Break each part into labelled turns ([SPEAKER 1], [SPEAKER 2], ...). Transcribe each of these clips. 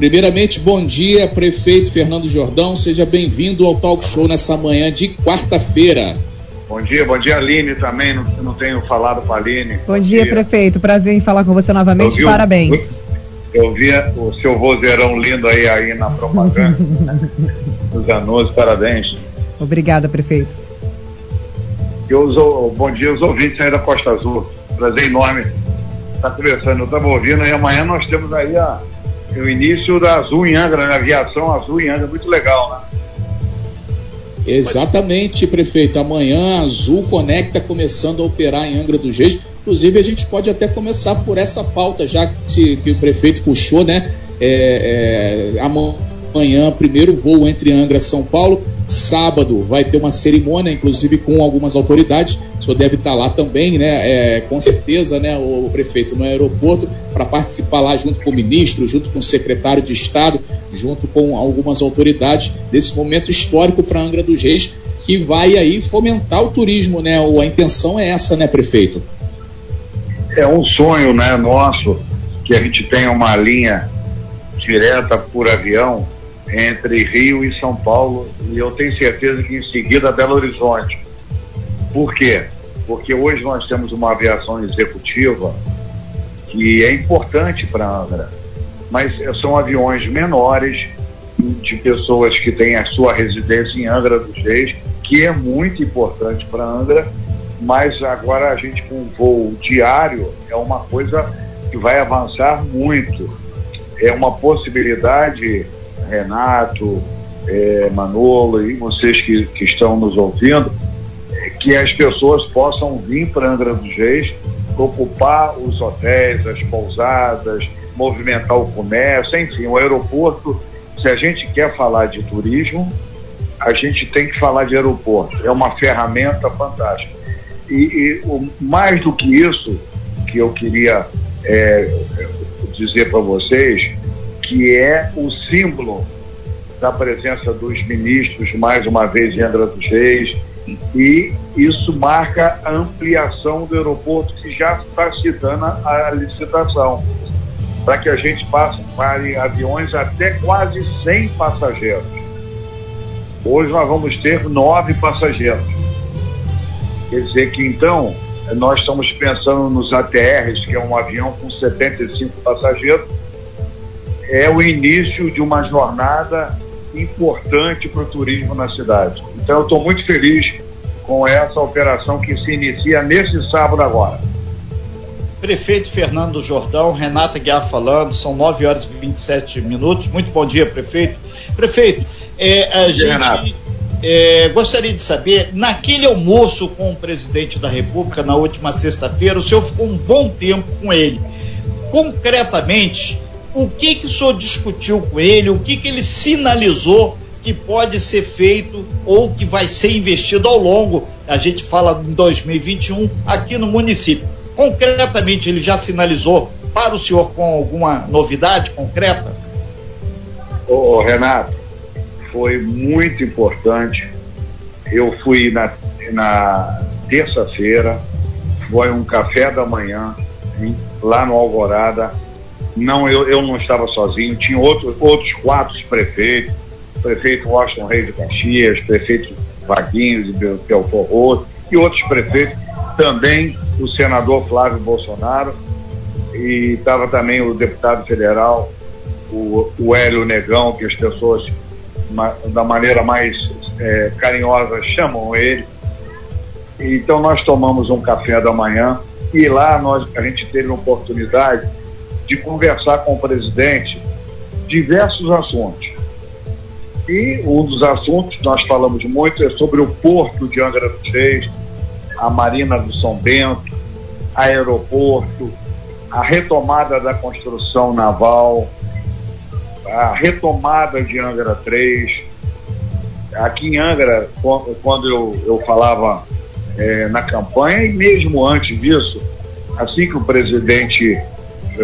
[SPEAKER 1] Primeiramente, bom dia, prefeito Fernando Jordão. Seja bem-vindo ao Talk Show nessa manhã de quarta-feira.
[SPEAKER 2] Bom dia, bom dia, Aline também. Não, não tenho falado com a Aline.
[SPEAKER 3] Bom, bom dia, dia, prefeito. Prazer em falar com você novamente. Parabéns.
[SPEAKER 2] eu vi o seu vozeirão lindo aí, aí na propaganda dos anúncios. Parabéns.
[SPEAKER 3] Obrigada, prefeito.
[SPEAKER 2] Eu, bom dia aos ouvintes aí da Costa Azul. Prazer enorme estar conversando. Eu estava ouvindo e amanhã nós temos aí a o início da Azul em Angra, né? aviação Azul em Angra, muito legal, né?
[SPEAKER 1] Exatamente, prefeito. Amanhã a Azul Conecta começando a operar em Angra dos Reis. Inclusive, a gente pode até começar por essa pauta, já que, que o prefeito puxou, né? É, é, amanhã, primeiro voo entre Angra e São Paulo. Sábado vai ter uma cerimônia, inclusive com algumas autoridades. O senhor deve estar lá também, né? É, com certeza, né, o, o prefeito no aeroporto, para participar lá junto com o ministro, junto com o secretário de Estado, junto com algumas autoridades desse momento histórico para Angra dos Reis, que vai aí fomentar o turismo, né? A intenção é essa, né, prefeito?
[SPEAKER 2] É um sonho, né, nosso, que a gente tenha uma linha direta por avião entre Rio e São Paulo e eu tenho certeza que em seguida Belo Horizonte. Por quê? Porque hoje nós temos uma aviação executiva que é importante para Angra, mas são aviões menores de pessoas que têm a sua residência em Angra dos Reis, que é muito importante para Angra, mas agora a gente com voo diário é uma coisa que vai avançar muito. É uma possibilidade Renato, é, Manolo e vocês que, que estão nos ouvindo, é, que as pessoas possam vir para Angra dos Reis, ocupar os hotéis, as pousadas, movimentar o comércio, enfim, o aeroporto. Se a gente quer falar de turismo, a gente tem que falar de aeroporto. É uma ferramenta fantástica. E, e o, mais do que isso, que eu queria é, dizer para vocês, que é o símbolo da presença dos ministros, mais uma vez, em Angra dos Reis, e isso marca a ampliação do aeroporto que já está se dando a licitação, para que a gente passe para aviões até quase 100 passageiros. Hoje nós vamos ter nove passageiros. Quer dizer que então nós estamos pensando nos ATRs, que é um avião com 75 passageiros, é o início de uma jornada importante para o turismo na cidade. Então eu estou muito feliz com essa operação que se inicia nesse sábado agora.
[SPEAKER 1] Prefeito Fernando Jordão, Renata Guiar falando, são 9 horas e 27 minutos. Muito bom dia, prefeito. Prefeito, é, a gente é, gostaria de saber, naquele almoço com o presidente da República na última sexta-feira, o senhor ficou um bom tempo com ele. Concretamente, o que, que o senhor discutiu com ele, o que, que ele sinalizou que pode ser feito ou que vai ser investido ao longo, a gente fala em 2021, aqui no município. Concretamente, ele já sinalizou para o senhor com alguma novidade concreta?
[SPEAKER 2] Ô, Renato, foi muito importante. Eu fui na, na terça-feira, foi um café da manhã, lá no Alvorada, não, eu, eu não estava sozinho, tinha outro, outros quatro prefeitos, prefeito Washington Reis de Caxias, prefeito Vaguinhos de Belfort Roto e outros prefeitos, também o senador Flávio Bolsonaro e estava também o deputado federal, o, o Hélio Negão, que as pessoas da maneira mais é, carinhosa chamam ele. Então nós tomamos um café da manhã e lá nós, a gente teve a oportunidade de conversar com o presidente diversos assuntos. E um dos assuntos que nós falamos muito é sobre o porto de Angra dos Reis, a Marina do São Bento, aeroporto, a retomada da construção naval, a retomada de Angra 3. Aqui em Angra, quando eu, eu falava é, na campanha, e mesmo antes disso, assim que o presidente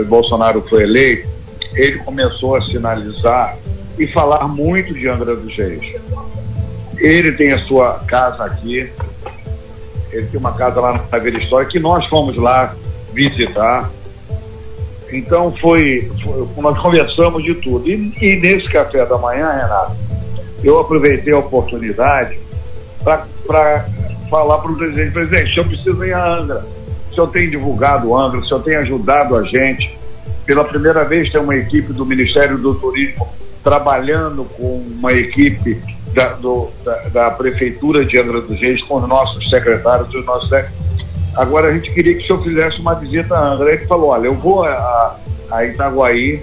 [SPEAKER 2] Bolsonaro foi eleito, ele começou a sinalizar e falar muito de Angra dos Reis. Ele tem a sua casa aqui, ele tem uma casa lá na Vila História, que nós fomos lá visitar. Então foi, foi, nós conversamos de tudo. E, e, nesse café da manhã, Renato, eu aproveitei a oportunidade para falar para o presidente, presidente, o senhor precisa ir a Angra. O senhor tem divulgado Angra, o senhor tem ajudado a gente. Pela primeira vez tem uma equipe do Ministério do Turismo trabalhando com uma equipe da, do, da, da, Prefeitura de Angra dos Reis, com os nossos secretários, os nossos Agora a gente queria que o senhor fizesse uma visita a Angra. Ele falou, olha, eu vou a, a Itaguaí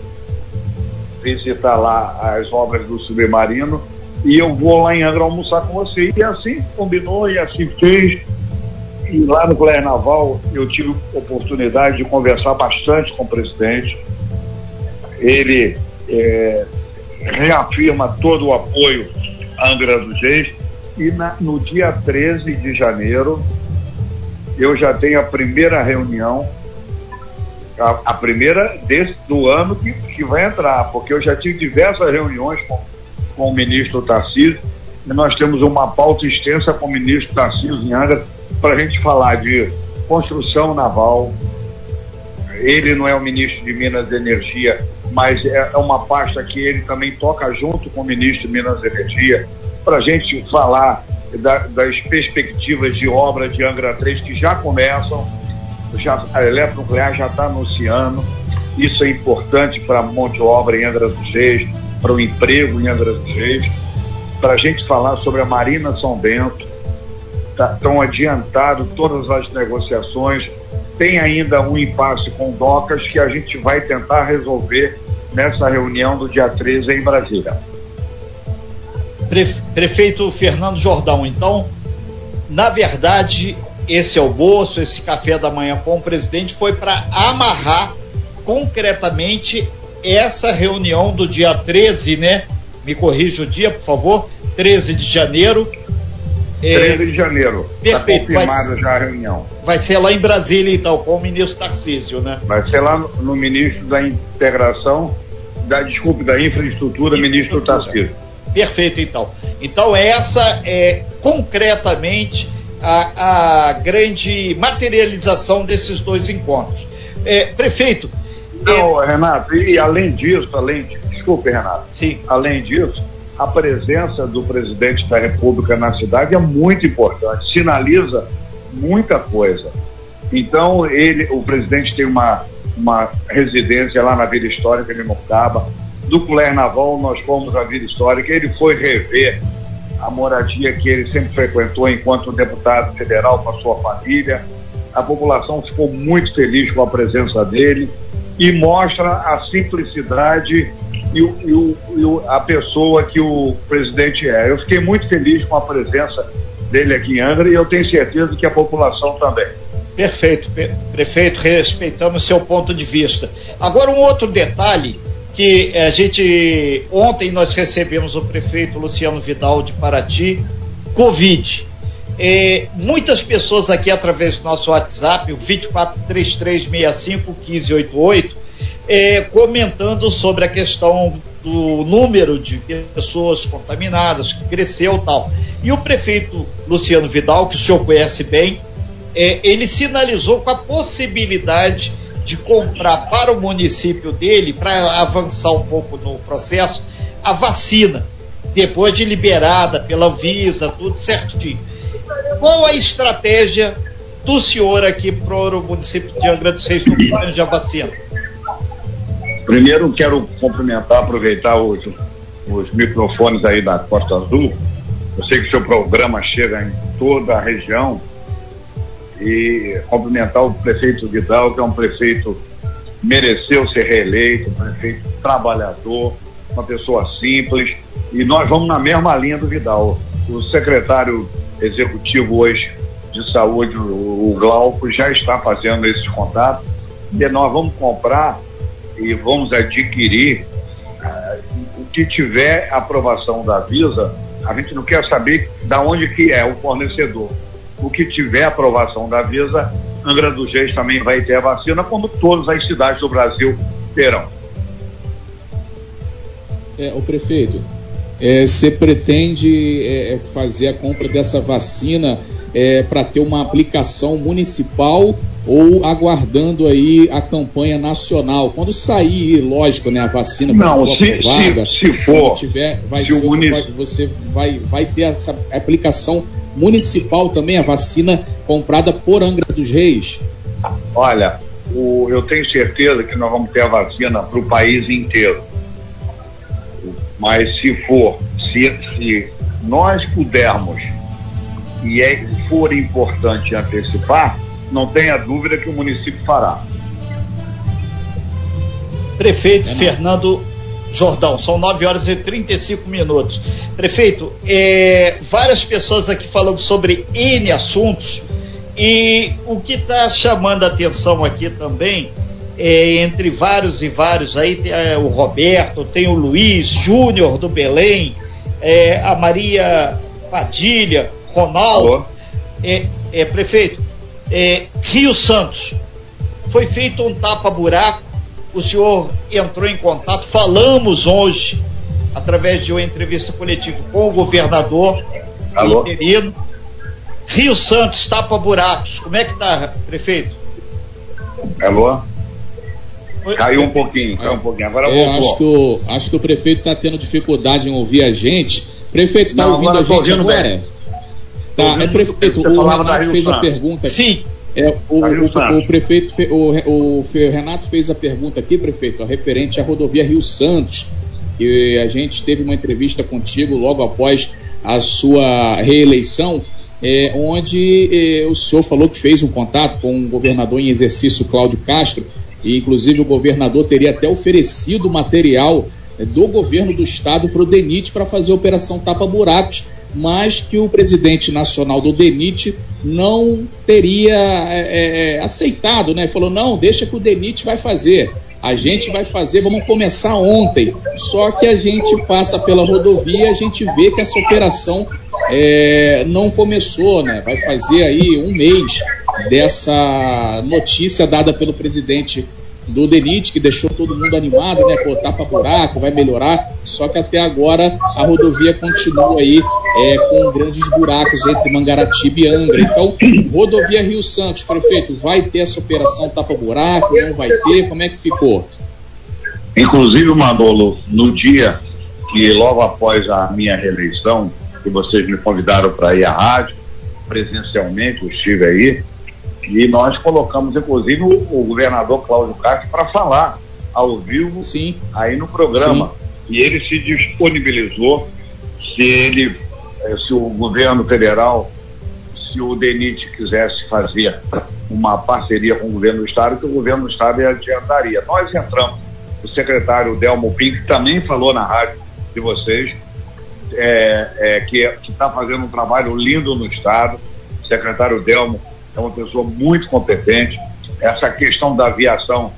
[SPEAKER 2] visitar lá as obras do submarino e eu vou lá em Angra almoçar com você. E assim combinou e assim fez. E lá no Colégio Naval eu tive oportunidade de conversar bastante com o presidente. Ele é, reafirma todo o apoio à Angra dos Reis. E na, no dia 13 de janeiro eu já tenho a primeira reunião, a, a primeira desse, do ano que, que vai entrar, porque eu já tive diversas reuniões com, com o ministro Tarcísio, e nós temos uma pauta extensa com o ministro Tarcísio em Angra para a gente falar de construção naval. Ele não é o ministro de Minas e Energia, mas é, é uma pasta que ele também toca junto com o ministro de Minas e Energia, para a gente falar da, das perspectivas de obra de Angra 3 que já começam, já, a Eletronuclear já está anunciando, isso é importante para a mão de obra em Angra dos Reis, para o emprego em Angra dos Reis, para a gente falar sobre a Marina São Bento, estão tá, adiantado todas as negociações, tem ainda um impasse com Docas que a gente vai tentar resolver nessa reunião do dia 13 em Brasília.
[SPEAKER 1] Prefeito Fernando Jordão, então, na verdade, esse almoço, esse café da manhã com o presidente foi para amarrar concretamente essa reunião do dia 13, né? Me corrija o dia, por favor. 13 de janeiro.
[SPEAKER 2] 13 é... de janeiro.
[SPEAKER 1] Tá Perfeito.
[SPEAKER 2] Está confirmada vai... já a reunião.
[SPEAKER 1] Vai ser lá em Brasília, então, com o ministro Tarcísio, né?
[SPEAKER 2] Vai ser lá no, no ministro da Integração, da, desculpe, da Infraestrutura, ministro Tarcísio.
[SPEAKER 1] Perfeito, então. Então, essa é concretamente a, a grande materialização desses dois encontros. É, prefeito.
[SPEAKER 2] Não, é... Renato, e além disso, além de, desculpe, Renato.
[SPEAKER 1] Sim.
[SPEAKER 2] Além disso, a presença do presidente da República na cidade é muito importante, sinaliza muita coisa. Então, ele, o presidente tem uma, uma residência lá na Vila Histórica de Mocaba, do Colégio Naval, nós fomos à Vila Histórica, ele foi rever a moradia que ele sempre frequentou enquanto deputado federal com a sua família. A população ficou muito feliz com a presença dele e mostra a simplicidade e, o, e, o, e a pessoa que o presidente é. Eu fiquei muito feliz com a presença dele aqui em Angra e eu tenho certeza que a população também.
[SPEAKER 1] Perfeito, prefeito, respeitamos seu ponto de vista. Agora, um outro detalhe que a gente ontem nós recebemos o prefeito Luciano Vidal de Paraty, Covid. É, muitas pessoas aqui através do nosso WhatsApp, o 2433651588, é, comentando sobre a questão do número de pessoas contaminadas, que cresceu tal. E o prefeito Luciano Vidal, que o senhor conhece bem, é, ele sinalizou com a possibilidade de comprar para o município dele, para avançar um pouco no processo, a vacina, depois de liberada pela Anvisa, tudo certinho. Qual a estratégia do senhor aqui para o município de Angra dos Reis no plano de vacina?
[SPEAKER 2] Primeiro, quero cumprimentar, aproveitar os, os microfones aí da Costa Azul. Eu sei que o seu programa chega em toda a região e cumprimentar o prefeito Vidal, que é um prefeito mereceu ser reeleito, um prefeito trabalhador, uma pessoa simples, e nós vamos na mesma linha do Vidal. O secretário executivo hoje de saúde, o Glauco, já está fazendo esses contatos, e nós vamos comprar e vamos adquirir uh, o que tiver aprovação da Visa, a gente não quer saber da onde que é o fornecedor o que tiver aprovação da Visa, Angra dos Reis também vai ter a vacina, como todas as cidades do Brasil terão.
[SPEAKER 4] É, o prefeito, é, você pretende é, é, fazer a compra dessa vacina é, para ter uma aplicação municipal ou aguardando aí a campanha nacional? Quando sair, lógico, né, a vacina
[SPEAKER 2] não, se, aprovada, se, se for,
[SPEAKER 4] tiver, vai ser, vai, você vai, vai ter essa aplicação municipal também, a vacina comprada por Angra dos Reis?
[SPEAKER 2] Olha, o, eu tenho certeza que nós vamos ter a vacina para o país inteiro. Mas se for, se, se nós pudermos e é, for importante antecipar, não tenha dúvida que o município fará.
[SPEAKER 1] Prefeito é Fernando Jordão, são 9 horas e 35 minutos. Prefeito, é, várias pessoas aqui falando sobre N assuntos e o que está chamando a atenção aqui também, é, entre vários e vários, aí tem é, o Roberto, tem o Luiz Júnior do Belém, é, a Maria Padilha, Ronaldo. É, é, prefeito, é, Rio Santos, foi feito um tapa-buraco, o senhor entrou em contato, falamos hoje, através de uma entrevista coletiva com o governador
[SPEAKER 2] Alô?
[SPEAKER 1] interino. Rio Santos, tapa-buracos, como é que tá, prefeito?
[SPEAKER 2] Alô? Caiu um pouquinho, caiu um pouquinho. Agora
[SPEAKER 4] é, acho que, o, acho que o prefeito está tendo dificuldade em ouvir a gente. Prefeito, está ouvindo a gente agora? Bem. Tá, é prefeito, o Renato fez a pergunta.
[SPEAKER 1] Sim.
[SPEAKER 4] É, o, o, o, prefeito, o, o, Renato fez a pergunta aqui, prefeito, a referente à rodovia Rio Santos, que a gente teve uma entrevista contigo logo após a sua reeleição, é, onde é, o senhor falou que fez um contato com o governador em exercício Cláudio Castro, e inclusive o governador teria até oferecido material é, do governo do estado para o DENIT para fazer a operação tapa-buracos mas que o presidente nacional do DENIT não teria é, é, aceitado, né? Falou, não, deixa que o DENIT vai fazer. A gente vai fazer, vamos começar ontem. Só que a gente passa pela rodovia, a gente vê que essa operação é, não começou, né? Vai fazer aí um mês dessa notícia dada pelo presidente do Denit, que deixou todo mundo animado, né? Pô, tapa buraco, vai melhorar. Só que até agora a rodovia continua aí é, com grandes buracos entre Mangaratiba e Angra. Então, rodovia Rio Santos, prefeito, vai ter essa operação tapa buraco? Não vai ter? Como é que ficou?
[SPEAKER 2] Inclusive, Manolo, no dia que logo após a minha reeleição, que vocês me convidaram para ir à rádio, presencialmente, eu estive aí, e nós colocamos, inclusive, o, o governador Cláudio Castro para falar ao vivo
[SPEAKER 4] Sim.
[SPEAKER 2] aí no programa. Sim. E ele se disponibilizou, se ele, eh, se o governo federal, se o DENIT quisesse fazer uma parceria com o governo do Estado, que o governo do Estado adiantaria. Nós entramos, o secretário Delmo Pink também falou na rádio de vocês, é, é, que está fazendo um trabalho lindo no Estado, o secretário Delmo é uma pessoa muito competente. Essa questão da aviação,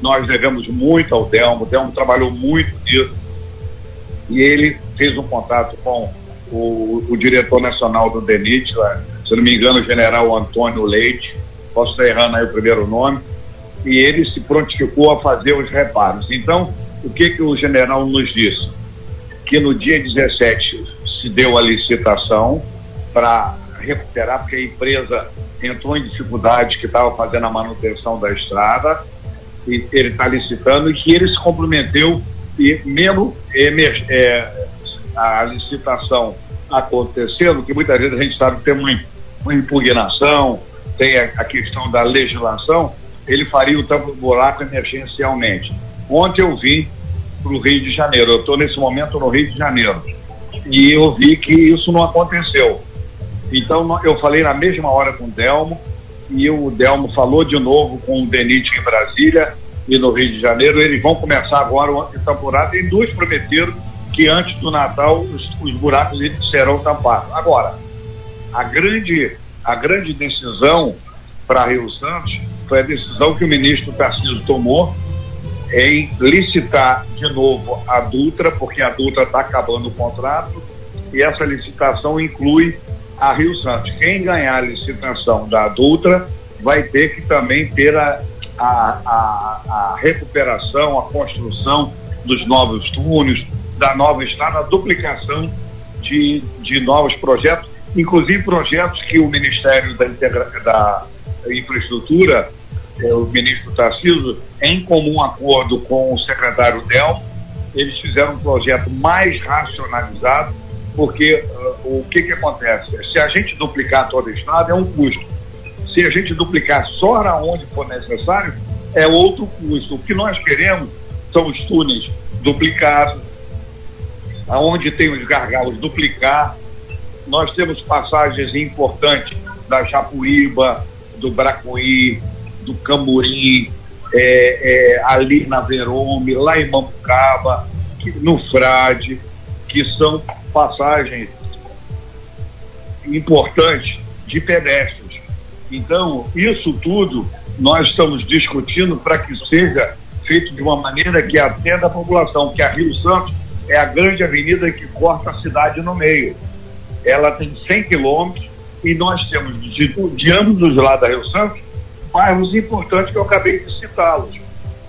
[SPEAKER 2] nós devemos muito ao Delmo. O Delmo trabalhou muito nisso. E ele fez um contato com o, o diretor nacional do DENIT, se não me engano, o general Antônio Leite, posso estar errando aí o primeiro nome, e ele se prontificou a fazer os reparos. Então, o que, que o general nos disse? Que no dia 17 se deu a licitação para recuperar, porque a empresa entrou em dificuldade, que estava fazendo a manutenção da estrada, e ele está licitando, e que ele se comprometeu, e mesmo é, a licitação acontecendo, que muitas vezes a gente sabe que tem uma, uma impugnação, tem a, a, questão da legislação, ele faria o tampo buraco emergencialmente. Ontem eu vim para o Rio de Janeiro, eu estou nesse momento no Rio de Janeiro, e eu vi que isso não aconteceu. Então eu falei na mesma hora com o Delmo e o Delmo falou de novo com o Denite em Brasília e no Rio de Janeiro. Eles vão começar agora o tamburado e dois prometeram que antes do Natal os, os buracos serão tampados. Agora, a grande, a grande decisão para Rio Santos foi a decisão que o ministro Tarcísio tomou em licitar de novo a Dutra, porque a Dutra está acabando o contrato, e essa licitação inclui a Rio Santos. Quem ganhar a licitação da Dutra vai ter que também ter a, a, a, a recuperação, a construção dos novos túneis, da nova estrada, a duplicação de, de novos projetos, inclusive projetos que o Ministério da, Integra da, Infraestrutura, é, o ministro Tarcísio, em comum acordo com o secretário Del, eles fizeram um projeto mais racionalizado, porque uh, o que, que acontece? Se a gente duplicar toda a estrada, é um custo. Se a gente duplicar só onde for necessário, é outro custo. O que nós queremos são os túneis duplicados, aonde tem os gargalos duplicar. Nós temos passagens importantes da Japuíba, do Bracuí, do Camburim, é, é, ali na Verome, lá em Mambucaba, no Frade, que são passagens importantes de pedestres. Então, isso tudo nós estamos discutindo para que seja feito de uma maneira que atenda a população, que a Rio Santos é a grande avenida que corta a cidade no meio. Ela tem 100 quilômetros e nós temos de, de ambos os lados da Rio Santos bairros importantes que eu acabei de citá-los.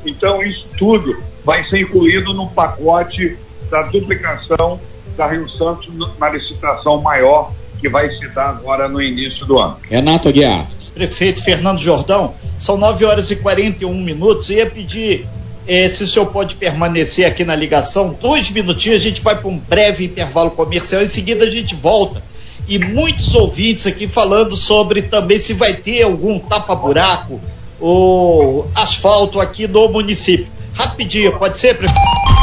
[SPEAKER 2] Então, isso tudo vai ser incluído no pacote da duplicação da Rio Santos na licitação maior que vai se dar agora no início do ano.
[SPEAKER 1] Renato Aguiar. Prefeito Fernando Jordão, são 9 horas e 41 minutos. Eu ia pedir eh, se o senhor pode permanecer aqui na ligação. Dois minutinhos, a gente vai para um breve intervalo comercial. Em seguida, a gente volta e muitos ouvintes aqui falando sobre também se vai ter algum tapa-buraco ou asfalto aqui no município. Rapidinho, pode ser, prefeito?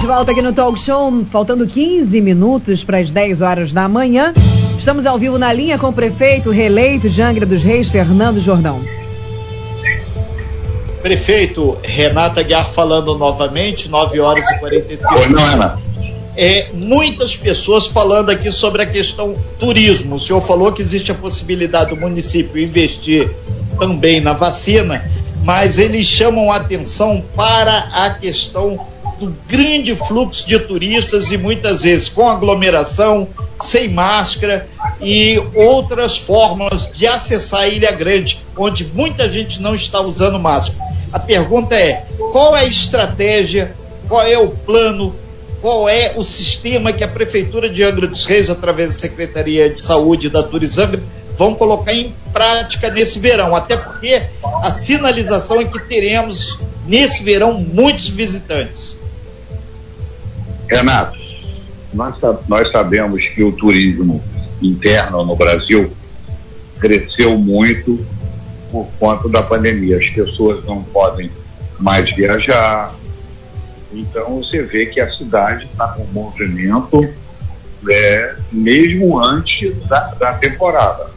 [SPEAKER 3] De volta aqui no Talk Show, faltando 15 minutos para as 10 horas da manhã. Estamos ao vivo na linha com o prefeito reeleito de Angra dos Reis, Fernando Jordão.
[SPEAKER 1] Prefeito Renata Guiar falando novamente, 9 horas e 45 minutos. Oi, não, Renata é, muitas pessoas falando aqui sobre a questão turismo. O senhor falou que existe a possibilidade do município investir também na vacina, mas eles chamam a atenção para a questão do grande fluxo de turistas e muitas vezes com aglomeração, sem máscara e outras formas de acessar a Ilha Grande, onde muita gente não está usando máscara. A pergunta é: qual é a estratégia, qual é o plano qual é o sistema que a Prefeitura de Angra dos Reis, através da Secretaria de Saúde da Turizangra, vão colocar em prática nesse verão. Até porque a sinalização é que teremos nesse verão muitos visitantes.
[SPEAKER 2] Renato, nós, nós sabemos que o turismo interno no Brasil cresceu muito por conta da pandemia. As pessoas não podem mais viajar, então você vê que a cidade está com movimento é, mesmo antes da, da temporada.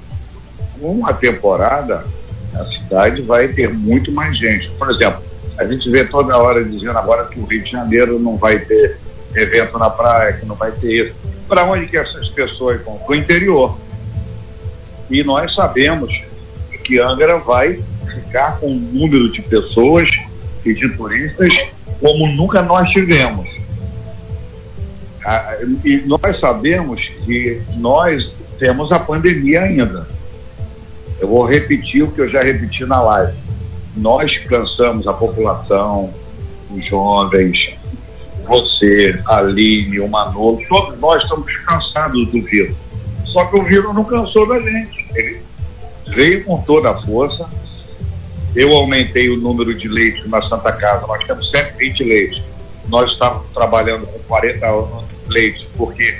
[SPEAKER 2] Com a temporada, a cidade vai ter muito mais gente. Por exemplo, a gente vê toda hora dizendo agora que o Rio de Janeiro não vai ter evento na praia, que não vai ter isso. Para onde que essas pessoas vão? Para o interior. E nós sabemos que Angra vai ficar com um número de pessoas e de turistas como nunca nós tivemos. Ah, e nós sabemos que nós temos a pandemia ainda. Eu vou repetir o que eu já repeti na live. Nós cansamos a população, os jovens, você, Aline, o Manolo, todos nós estamos cansados do vírus. Só que o vírus não cansou da gente. Ele veio com toda a força, eu aumentei o número de leitos na Santa Casa, nós temos 120 leitos. Nós estávamos trabalhando com 40 leitos porque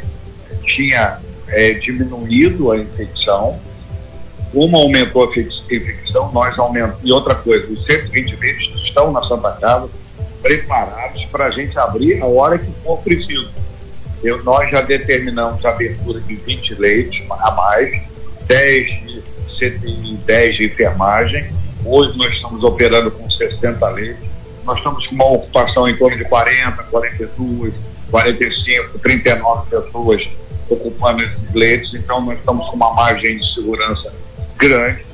[SPEAKER 2] tinha é, diminuído a infecção. Uma aumentou a infecção, nós aumentamos. E outra coisa, os 120 leitos estão na Santa Casa preparados para a gente abrir a hora que for preciso. Eu, nós já determinamos a abertura de 20 leitos a mais, 10 de CTI, 10 de enfermagem Hoje nós estamos operando com 60 leitos. Nós estamos com uma ocupação em torno de 40, 42, 45, 39 pessoas ocupando esses leitos. Então nós estamos com uma margem de segurança grande.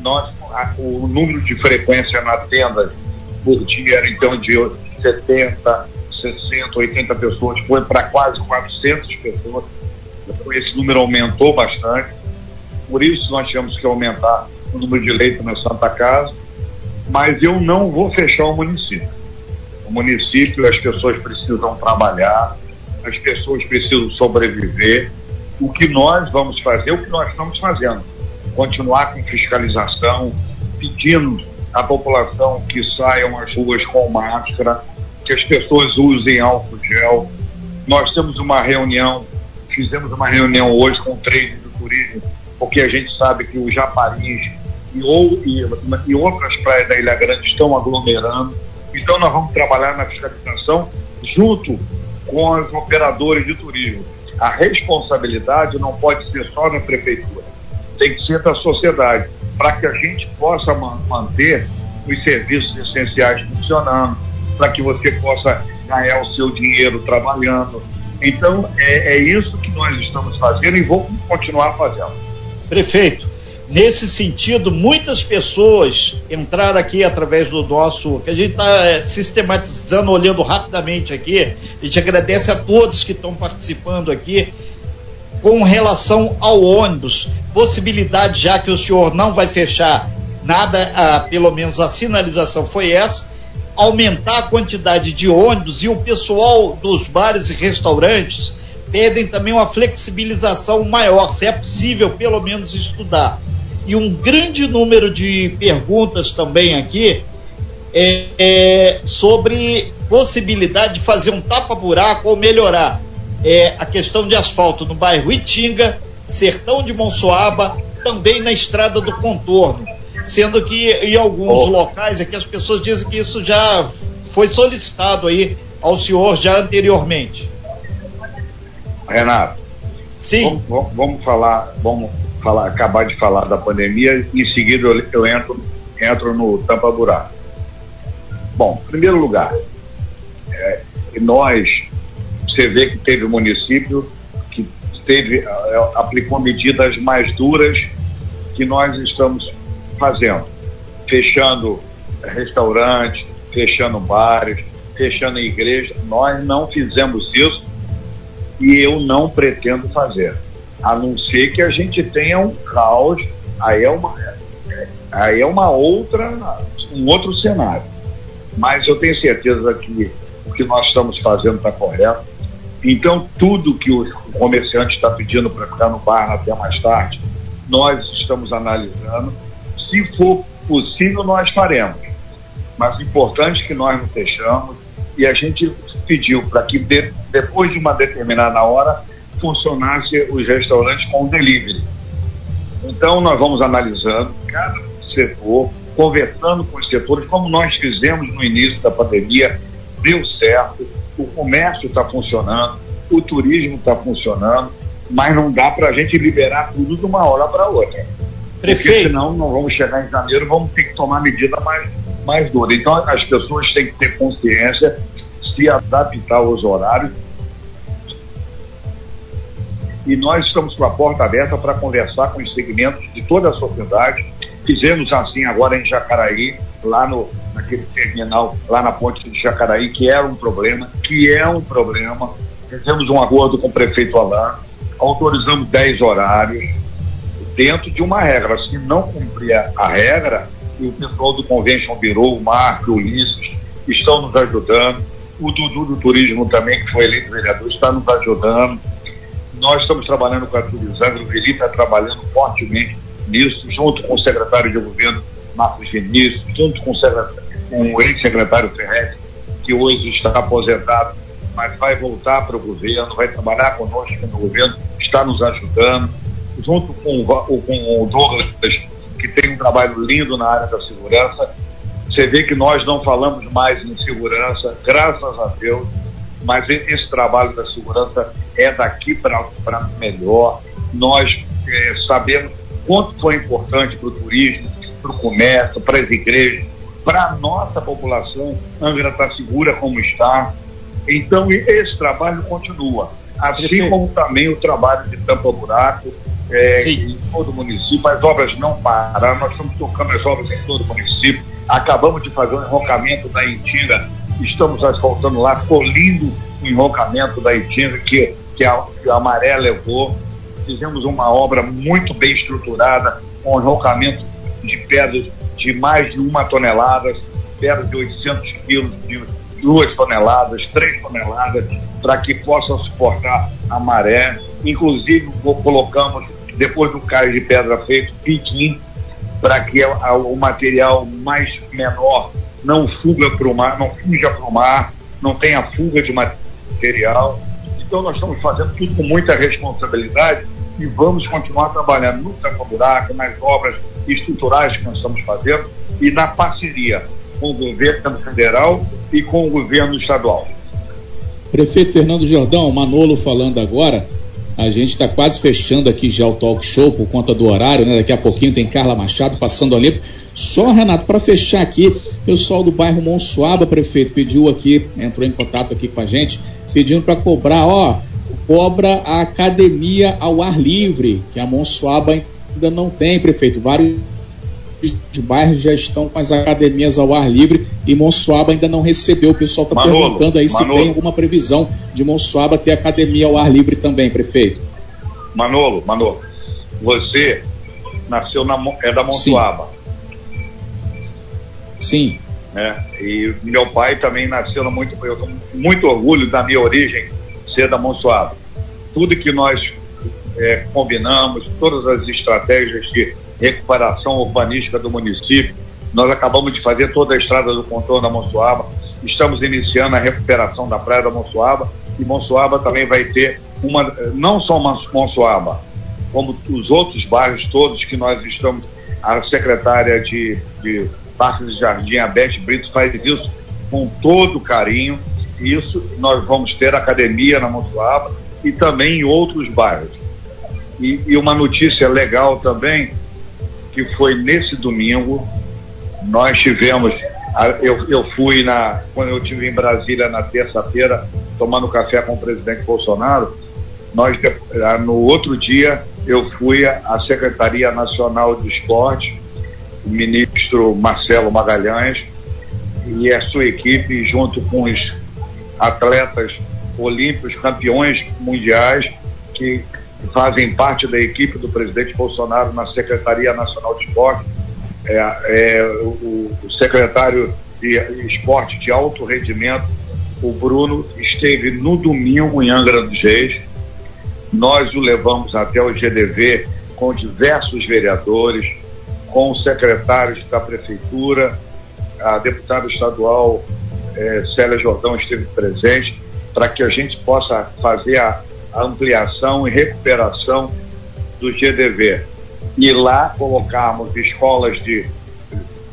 [SPEAKER 2] Nós, o número de frequência na tenda por dia era então de 70, 60, 80 pessoas, foi para quase 400 pessoas. Então, esse número aumentou bastante. Por isso nós tivemos que aumentar o número de leitos na Santa Casa, mas eu não vou fechar o município. O município, as pessoas precisam trabalhar, as pessoas precisam sobreviver. O que nós vamos fazer, o que nós estamos fazendo, continuar com fiscalização, pedindo à população que saiam às ruas com máscara, que as pessoas usem álcool gel. Nós temos uma reunião, fizemos uma reunião hoje com o trade do turismo, porque a gente sabe que o Japariz e, ou, e, e outras praias da Ilha Grande estão aglomerando. Então nós vamos trabalhar na fiscalização junto com os operadores de turismo. A responsabilidade não pode ser só da prefeitura, tem que ser da sociedade, para que a gente possa manter os serviços essenciais funcionando, para que você possa ganhar o seu dinheiro trabalhando. Então, é, é isso que nós estamos fazendo e vamos continuar fazendo.
[SPEAKER 1] Prefeito, Nesse sentido, muitas pessoas entraram aqui através do nosso, que a gente está é, sistematizando, olhando rapidamente aqui. A gente agradece a todos que estão participando aqui com relação ao ônibus. Possibilidade, já que o senhor não vai fechar nada, ah, pelo menos a sinalização foi essa, aumentar a quantidade de ônibus e o pessoal dos bares e restaurantes pedem também uma flexibilização maior, se é possível pelo menos estudar e um grande número de perguntas também aqui é, é, sobre possibilidade de fazer um tapa-buraco ou melhorar é, a questão de asfalto no bairro Itinga, Sertão de Monsoaba, também na estrada do contorno. Sendo que em alguns oh. locais aqui as pessoas dizem que isso já foi solicitado aí ao senhor já anteriormente.
[SPEAKER 2] Renato,
[SPEAKER 1] sim.
[SPEAKER 2] Vamos, vamos falar, vamos falar, acabar de falar da pandemia e em seguida eu, eu entro, entro no tampa-buraco. Bom, em primeiro lugar, é, nós, você vê que teve município que teve, é, aplicou medidas mais duras que nós estamos fazendo, fechando restaurantes, fechando bares, fechando igrejas. Nós não fizemos isso e eu não pretendo fazer a não ser que a gente tenha um caos, aí é uma, aí é uma outra, um outro cenário. Mas eu tenho certeza que o que nós estamos fazendo está correto. Então, tudo que o comerciante está pedindo para ficar no bar até mais tarde, nós estamos analisando. Se for possível, nós faremos. Mas o importante é que nós não fechamos e a gente pediu para que de, depois de uma determinada hora funcionasse os restaurantes com delivery. Então, nós vamos analisando cada setor, conversando com os setores, como nós fizemos no início da pandemia, deu certo, o comércio está funcionando, o turismo está funcionando, mas não dá para a gente liberar tudo de uma hora para outra. Prefeito. Porque senão não vamos chegar em janeiro, vamos ter que tomar medida mais, mais dura. Então as pessoas têm que ter consciência, se adaptar aos horários e nós estamos com a porta aberta para conversar com os segmentos de toda a sociedade. Fizemos assim agora em Jacaraí, lá no, naquele terminal, lá na ponte de Jacaraí, que era um problema, que é um problema. Fizemos um acordo com o prefeito Alain, autorizamos 10 horários, dentro de uma regra. Se não cumprir a regra, o pessoal do Convention Bureau, o Marco, o Ulisses, estão nos ajudando. O Dudu do Turismo também, que foi eleito vereador, está nos ajudando nós estamos trabalhando com a Turizangro, ele está trabalhando fortemente nisso, junto com o secretário de governo, Marcos Vinícius, junto com o, ex-secretário Ferretti, que hoje está aposentado, mas vai voltar para o governo, vai trabalhar conosco no governo, está nos ajudando, junto com o, com o Douglas, que tem um trabalho lindo na área da segurança. Você vê que nós não falamos mais em segurança, graças a Deus, mas esse trabalho da segurança é daqui para melhor. Nós é, sabemos quanto foi importante para o turismo, para o comércio, para as igrejas, para a nossa população. Angra está segura como está. Então, esse trabalho continua. Assim como também o trabalho de tampa-buraco é, em todo o município. As obras não pararam, nós estamos tocando as obras em todo o município. Acabamos de fazer um enrocamento da Intira estamos asfaltando lá, ficou lindo o enrocamento da Itinga que, que, a, que a maré levou. Fizemos uma obra muito bem estruturada, com enrocamento de pedras de mais de uma tonelada, pedras de 800 quilos, de duas toneladas, três toneladas, para que possa suportar a maré. Inclusive, colocamos, depois do cais de pedra feito, piquim, para que o material mais menor não fuga para o mar, não fuja para o mar, não tenha fuga de material. Então nós estamos fazendo tudo com muita responsabilidade e vamos continuar trabalhando no tampa-buraco, nas obras estruturais que nós estamos fazendo e na parceria com o governo federal e com o governo estadual.
[SPEAKER 4] Prefeito Fernando Jordão, Manolo falando agora, a gente está quase fechando aqui já o talk show por conta do horário, né? Daqui a pouquinho tem Carla Machado passando ali. Só, Renato, para fechar aqui, o pessoal do bairro Monsuaba, prefeito, pediu aqui, entrou em contato aqui com a gente, pedindo para cobrar, ó, cobra a academia ao ar livre, que a Monsuaba ainda não tem, prefeito. Vários de bairros já estão com as academias ao ar livre e Monsuaba ainda não recebeu. O pessoal está perguntando aí Manolo. se tem alguma previsão de Monsuaba ter academia ao ar livre também, prefeito.
[SPEAKER 2] Manolo, Manolo, você nasceu na, é da Monsuaba.
[SPEAKER 4] Sim. Sim.
[SPEAKER 2] É, e meu pai também nasceu muito, eu tenho muito orgulho da minha origem ser da Monsuaba. Tudo que nós é, combinamos, todas as estratégias de recuperação urbanística do município. Nós acabamos de fazer toda a estrada do contorno da Monsuaba. Estamos iniciando a recuperação da praia da Monsuaba e Monsuaba também vai ter uma, não só Monsuaba, como os outros bairros todos que nós estamos, a secretária de, de Parques e Jardim, a Beth Brito, faz isso com todo carinho. Isso nós vamos ter academia na Monsuaba e também em outros bairros. E, e uma notícia legal também que foi nesse domingo. Nós tivemos, eu, eu fui na, quando eu estive em Brasília na terça-feira, tomando café com o presidente Bolsonaro, nós, no outro dia, eu fui à Secretaria Nacional de Esporte, o ministro Marcelo Magalhães e a sua equipe, junto com os atletas olímpicos, campeões mundiais, que fazem parte da equipe do presidente Bolsonaro na Secretaria Nacional de Esporte. É, é, o, o, secretário de Esporte de Alto Rendimento, o Bruno, esteve no domingo em Angra dos Reis. Nós o levamos até o GDV com diversos vereadores, com os secretários da Prefeitura, a deputada estadual é, Célia Jordão esteve presente, para que a gente possa fazer a a ampliação e recuperação do GDV. E lá colocarmos escolas de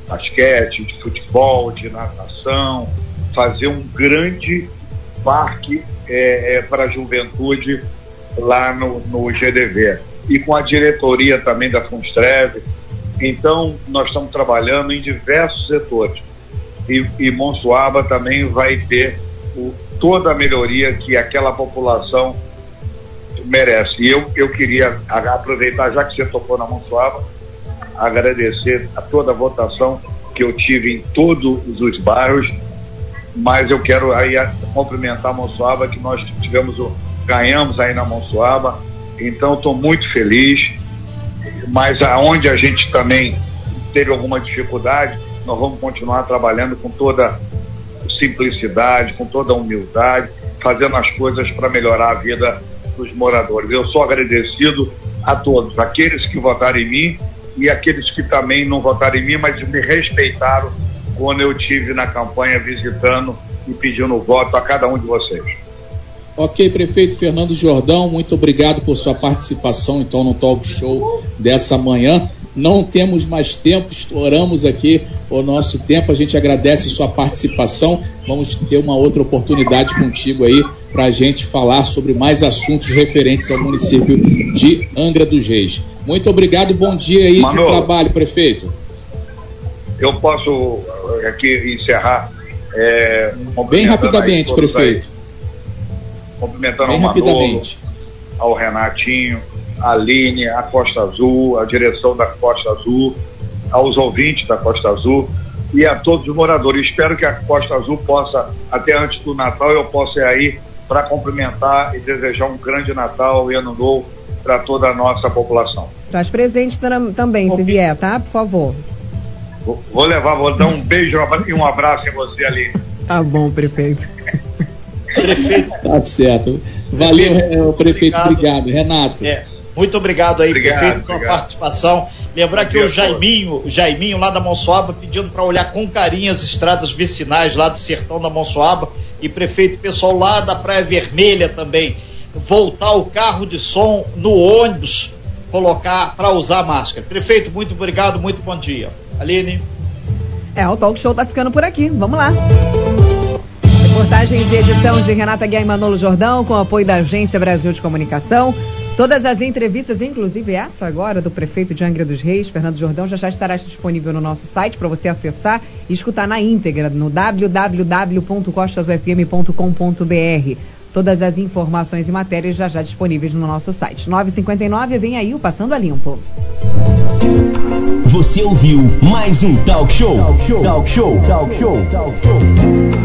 [SPEAKER 2] basquete, de futebol, de natação, fazer um grande parque é, é, para a juventude lá no, no GDV. E com a diretoria também da Funstrev. Então, nós estamos trabalhando em diversos setores. E, e Monsuaba também vai ter o, toda a melhoria que aquela população merece. E eu, eu queria aproveitar, já que você tocou na mão suave, agradecer a toda a votação que eu tive em todos os bairros, mas eu quero aí cumprimentar a Monsuaba, que nós tivemos o, ganhamos aí na Monsuaba, então estou muito feliz, mas aonde a gente também teve alguma dificuldade, nós vamos continuar trabalhando com toda simplicidade, com toda humildade, fazendo as coisas para melhorar a vida dos moradores. Eu sou agradecido a todos, aqueles que votaram em mim e aqueles que também não votaram em mim, mas me respeitaram quando eu tive na campanha visitando e pedindo voto a cada um de vocês.
[SPEAKER 4] Ok, prefeito Fernando Jordão, muito obrigado por sua participação então no talk show dessa manhã. Não temos mais tempo, estouramos aqui o nosso tempo. A gente agradece sua participação. Vamos ter uma outra oportunidade contigo aí para a gente falar sobre mais assuntos referentes ao município de Angra dos Reis. Muito obrigado, bom dia aí de trabalho, prefeito.
[SPEAKER 2] Eu posso eh, aqui encerrar.
[SPEAKER 4] É, Bem rapidamente, prefeito.
[SPEAKER 2] Aí, cumprimentando Bem ao Manolo, ao Renatinho, a Aline, a Costa Azul, a direção da Costa Azul, aos ouvintes da Costa Azul e a todos os moradores. Espero que a Costa Azul possa, até antes do Natal, eu possa ir aí para cumprimentar e desejar um grande Natal e Ano Novo para toda a nossa população.
[SPEAKER 3] Estás presente também, se vier, tá? Por favor.
[SPEAKER 2] Vou, vou levar, vou dar um beijo e um abraço em você ali.
[SPEAKER 3] Tá bom, prefeito.
[SPEAKER 4] prefeito. Tá certo. Valeu, prefeito, prefeito obrigado. obrigado. Renato. É.
[SPEAKER 1] Muito obrigado aí, obrigado, prefeito, pela participação. Lembrar que o Jaiminho, o Jaiminho lá da Monsoaba pedindo para olhar com carinho as estradas vicinais lá do sertão da Monsoaba e prefeito pessoal lá da Praia Vermelha também voltar o carro de som no ônibus colocar para usar máscara. Prefeito, muito obrigado, muito bom dia. Aline.
[SPEAKER 3] É, o talk show tá ficando por aqui. Vamos lá. Reportagens e edição de Renata Guia e Manolo Jordão, com apoio da Agência Brasil de Comunicação. Todas as entrevistas, inclusive essa agora do prefeito de Angra dos Reis, Fernando Jordão, já, já estará disponível no nosso site para você acessar e escutar na íntegra no www.costasufm.com.br. Todas as informações e matérias já já disponíveis no nosso site. 959 vem aí o Passando a Limpo.
[SPEAKER 5] Você ouviu mais um Talk Show. Talk Show. Talk Show. Talk Show. Talk show.